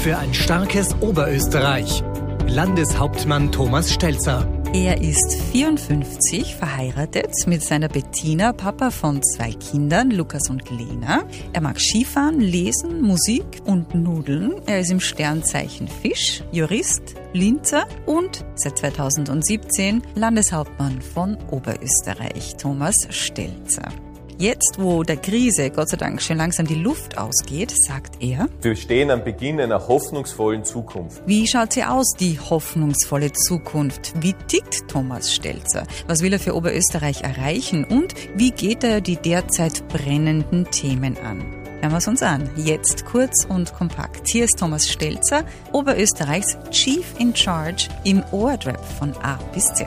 für ein starkes Oberösterreich. Landeshauptmann Thomas Stelzer. Er ist 54, verheiratet mit seiner Bettina, Papa von zwei Kindern, Lukas und Lena. Er mag Skifahren, Lesen, Musik und Nudeln. Er ist im Sternzeichen Fisch, Jurist, Linzer und seit 2017 Landeshauptmann von Oberösterreich, Thomas Stelzer. Jetzt, wo der Krise Gott sei Dank schon langsam die Luft ausgeht, sagt er, wir stehen am Beginn einer hoffnungsvollen Zukunft. Wie schaut sie aus, die hoffnungsvolle Zukunft? Wie tickt Thomas Stelzer? Was will er für Oberösterreich erreichen? Und wie geht er die derzeit brennenden Themen an? Hören wir es uns an. Jetzt kurz und kompakt. Hier ist Thomas Stelzer, Oberösterreichs Chief in Charge im Ohrdrop von A bis Z.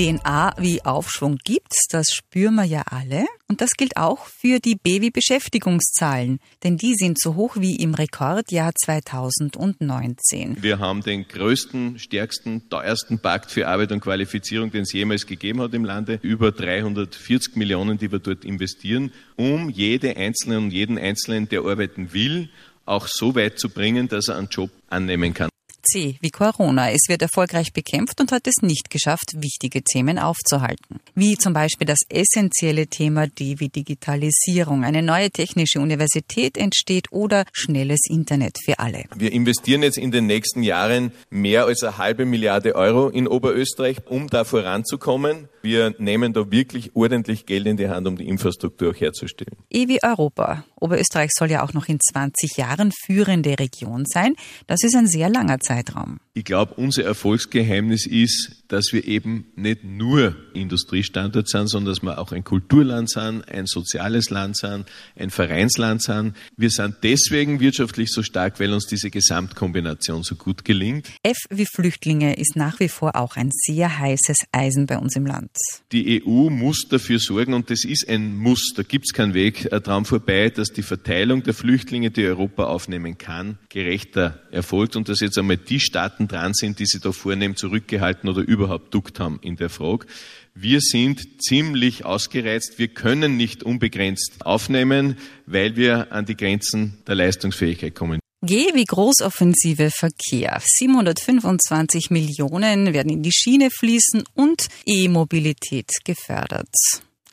DNA wie Aufschwung gibt's, das spüren wir ja alle. Und das gilt auch für die Babybeschäftigungszahlen, denn die sind so hoch wie im Rekordjahr 2019. Wir haben den größten, stärksten, teuersten Pakt für Arbeit und Qualifizierung, den es jemals gegeben hat im Lande. Über 340 Millionen, die wir dort investieren, um jede Einzelne und jeden Einzelnen, der arbeiten will, auch so weit zu bringen, dass er einen Job annehmen kann. C wie Corona. Es wird erfolgreich bekämpft und hat es nicht geschafft, wichtige Themen aufzuhalten. Wie zum Beispiel das essentielle Thema D wie Digitalisierung. Eine neue technische Universität entsteht oder schnelles Internet für alle. Wir investieren jetzt in den nächsten Jahren mehr als eine halbe Milliarde Euro in Oberösterreich, um da voranzukommen. Wir nehmen da wirklich ordentlich Geld in die Hand, um die Infrastruktur herzustellen. E wie Europa. Oberösterreich soll ja auch noch in 20 Jahren führende Region sein. Das ist ein sehr langer Zeitraum. Ich glaube, unser Erfolgsgeheimnis ist, dass wir eben nicht nur Industriestandort sind, sondern dass wir auch ein Kulturland sind, ein soziales Land sind, ein Vereinsland sind. Wir sind deswegen wirtschaftlich so stark, weil uns diese Gesamtkombination so gut gelingt. F wie Flüchtlinge ist nach wie vor auch ein sehr heißes Eisen bei uns im Land. Die EU muss dafür sorgen, und das ist ein Muss, da gibt es keinen Weg dran vorbei, dass die Verteilung der Flüchtlinge, die Europa aufnehmen kann, gerechter erfolgt und dass jetzt einmal die Staaten dran sind, die sie da vornehmen, zurückgehalten oder überhaupt duckt haben in der Frage. Wir sind ziemlich ausgereizt. Wir können nicht unbegrenzt aufnehmen, weil wir an die Grenzen der Leistungsfähigkeit kommen. G wie Großoffensive Verkehr. 725 Millionen werden in die Schiene fließen und E-Mobilität gefördert.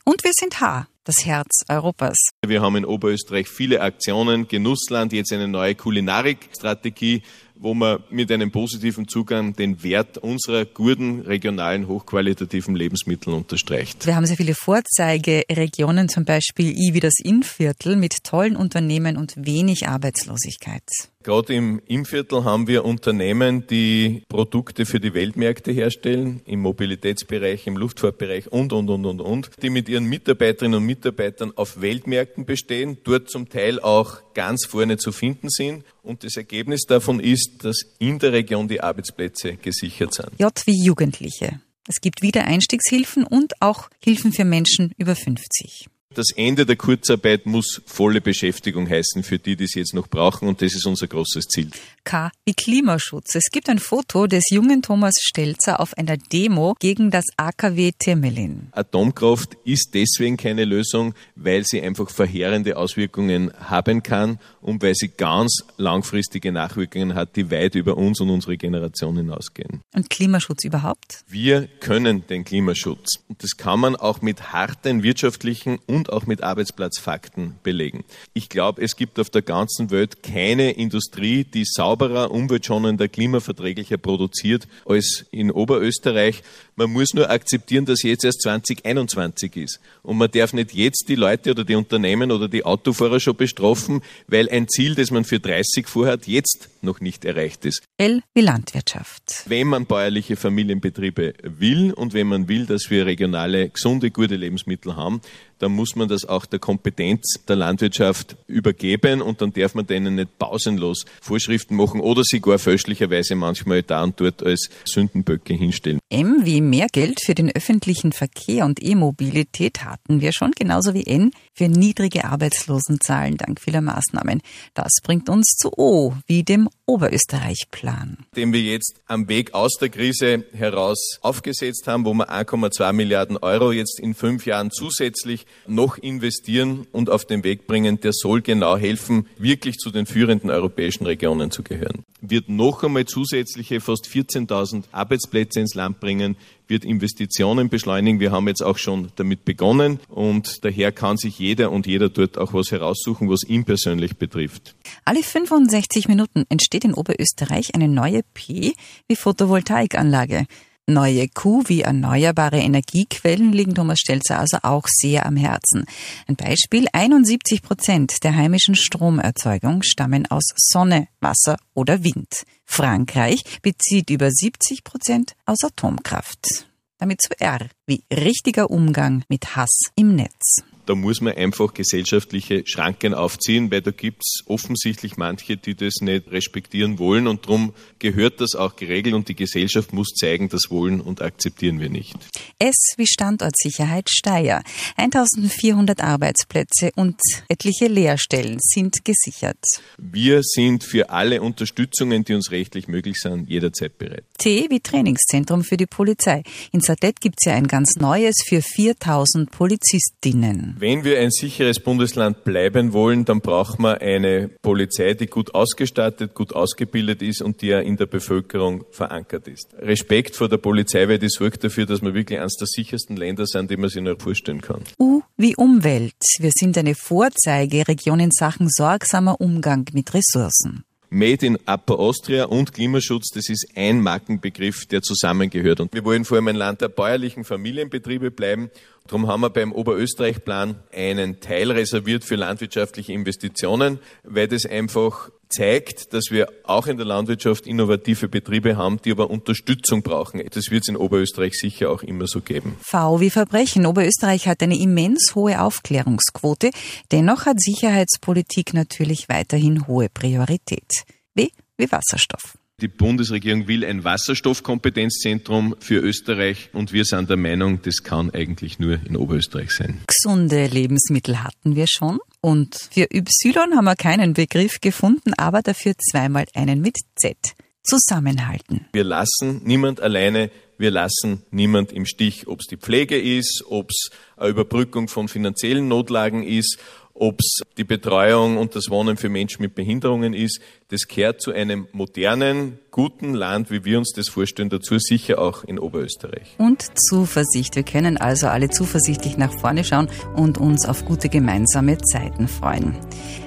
Und wir sind H das Herz Europas. Wir haben in Oberösterreich viele Aktionen, Genussland, jetzt eine neue Kulinarikstrategie, wo man mit einem positiven Zugang den Wert unserer guten, regionalen, hochqualitativen Lebensmittel unterstreicht. Wir haben sehr viele Vorzeigeregionen, zum Beispiel I wie das Innviertel, mit tollen Unternehmen und wenig Arbeitslosigkeit. Gerade im Innviertel haben wir Unternehmen, die Produkte für die Weltmärkte herstellen, im Mobilitätsbereich, im Luftfahrtbereich und, und, und, und, und, die mit ihren Mitarbeiterinnen und Mitarbeitern auf Weltmärkten bestehen, dort zum Teil auch ganz vorne zu finden sind. Und das Ergebnis davon ist, dass in der Region die Arbeitsplätze gesichert sind. J wie Jugendliche. Es gibt Wiedereinstiegshilfen und auch Hilfen für Menschen über 50 das Ende der Kurzarbeit muss volle Beschäftigung heißen für die, die es jetzt noch brauchen und das ist unser großes Ziel. K wie Klimaschutz. Es gibt ein Foto des jungen Thomas Stelzer auf einer Demo gegen das AKW Temelin. Atomkraft ist deswegen keine Lösung, weil sie einfach verheerende Auswirkungen haben kann und weil sie ganz langfristige Nachwirkungen hat, die weit über uns und unsere Generation hinausgehen. Und Klimaschutz überhaupt? Wir können den Klimaschutz. Und das kann man auch mit harten wirtschaftlichen und und auch mit Arbeitsplatzfakten belegen. Ich glaube, es gibt auf der ganzen Welt keine Industrie, die sauberer, umweltschonender, klimaverträglicher produziert als in Oberösterreich. Man muss nur akzeptieren, dass jetzt erst 2021 ist. Und man darf nicht jetzt die Leute oder die Unternehmen oder die Autofahrer schon bestrafen, weil ein Ziel, das man für 30 vorhat, jetzt noch nicht erreicht ist. L wie Landwirtschaft. Wenn man bäuerliche Familienbetriebe will und wenn man will, dass wir regionale, gesunde, gute Lebensmittel haben, dann muss man das auch der Kompetenz der Landwirtschaft übergeben und dann darf man denen nicht pausenlos Vorschriften machen oder sie gar fälschlicherweise manchmal da und dort als Sündenböcke hinstellen. M wie mehr Geld für den öffentlichen Verkehr und E-Mobilität hatten wir schon, genauso wie N für niedrige Arbeitslosenzahlen dank vieler Maßnahmen. Das bringt uns zu O wie dem Oberösterreich-Plan. Den wir jetzt am Weg aus der Krise heraus aufgesetzt haben, wo wir 1,2 Milliarden Euro jetzt in fünf Jahren zusätzlich noch investieren und auf den Weg bringen, der soll genau helfen, wirklich zu den führenden europäischen Regionen zu gehören. Wird noch einmal zusätzliche fast 14.000 Arbeitsplätze ins Land bringen, wird Investitionen beschleunigen. Wir haben jetzt auch schon damit begonnen und daher kann sich jeder und jeder dort auch was heraussuchen, was ihn persönlich betrifft. Alle 65 Minuten entsteht in Oberösterreich eine neue P wie Photovoltaikanlage. Neue Q wie erneuerbare Energiequellen liegen Thomas Stelzer also auch sehr am Herzen. Ein Beispiel, 71 Prozent der heimischen Stromerzeugung stammen aus Sonne, Wasser oder Wind. Frankreich bezieht über 70 Prozent aus Atomkraft. Damit zu R wie richtiger Umgang mit Hass im Netz da muss man einfach gesellschaftliche Schranken aufziehen, weil da gibt es offensichtlich manche, die das nicht respektieren wollen und darum gehört das auch geregelt und die Gesellschaft muss zeigen, das wollen und akzeptieren wir nicht. S wie Standortsicherheit Steyr. 1400 Arbeitsplätze und etliche Lehrstellen sind gesichert. Wir sind für alle Unterstützungen, die uns rechtlich möglich sind, jederzeit bereit. T wie Trainingszentrum für die Polizei. In Sadet gibt es ja ein ganz neues für 4000 Polizistinnen. Wenn wir ein sicheres Bundesland bleiben wollen, dann braucht man eine Polizei, die gut ausgestattet, gut ausgebildet ist und die ja in der Bevölkerung verankert ist. Respekt vor der Polizei, weil das sorgt dafür, dass wir wirklich eines der sichersten Länder sind, die man sich nur vorstellen kann. U wie Umwelt. Wir sind eine Vorzeigeregion in Sachen sorgsamer Umgang mit Ressourcen. Made in Upper Austria und Klimaschutz, das ist ein Markenbegriff, der zusammengehört. Und wir wollen vor allem ein Land der bäuerlichen Familienbetriebe bleiben. Darum haben wir beim Oberösterreich-Plan einen Teil reserviert für landwirtschaftliche Investitionen, weil das einfach zeigt, dass wir auch in der Landwirtschaft innovative Betriebe haben, die aber Unterstützung brauchen. Das wird es in Oberösterreich sicher auch immer so geben. V wie Verbrechen. Oberösterreich hat eine immens hohe Aufklärungsquote. Dennoch hat Sicherheitspolitik natürlich weiterhin hohe Priorität. W wie Wasserstoff. Die Bundesregierung will ein Wasserstoffkompetenzzentrum für Österreich und wir sind der Meinung, das kann eigentlich nur in Oberösterreich sein. Gesunde Lebensmittel hatten wir schon und für Y haben wir keinen Begriff gefunden, aber dafür zweimal einen mit Z. Zusammenhalten. Wir lassen niemand alleine, wir lassen niemand im Stich, ob es die Pflege ist, ob es eine Überbrückung von finanziellen Notlagen ist, ob es die Betreuung und das Wohnen für Menschen mit Behinderungen ist. Das gehört zu einem modernen, guten Land, wie wir uns das vorstellen, dazu sicher auch in Oberösterreich. Und Zuversicht. Wir können also alle zuversichtlich nach vorne schauen und uns auf gute gemeinsame Zeiten freuen.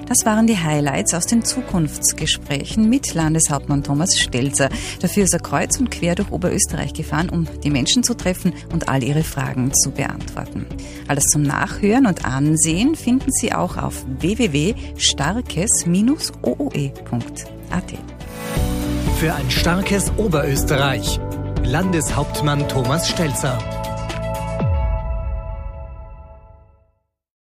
Das waren die Highlights aus den Zukunftsgesprächen mit Landeshauptmann Thomas Stelzer. Dafür ist er kreuz und quer durch Oberösterreich gefahren, um die Menschen zu treffen und all ihre Fragen zu beantworten. Alles zum Nachhören und Ansehen finden Sie auch auf www.starkes-ooe.at. Für ein starkes Oberösterreich. Landeshauptmann Thomas Stelzer.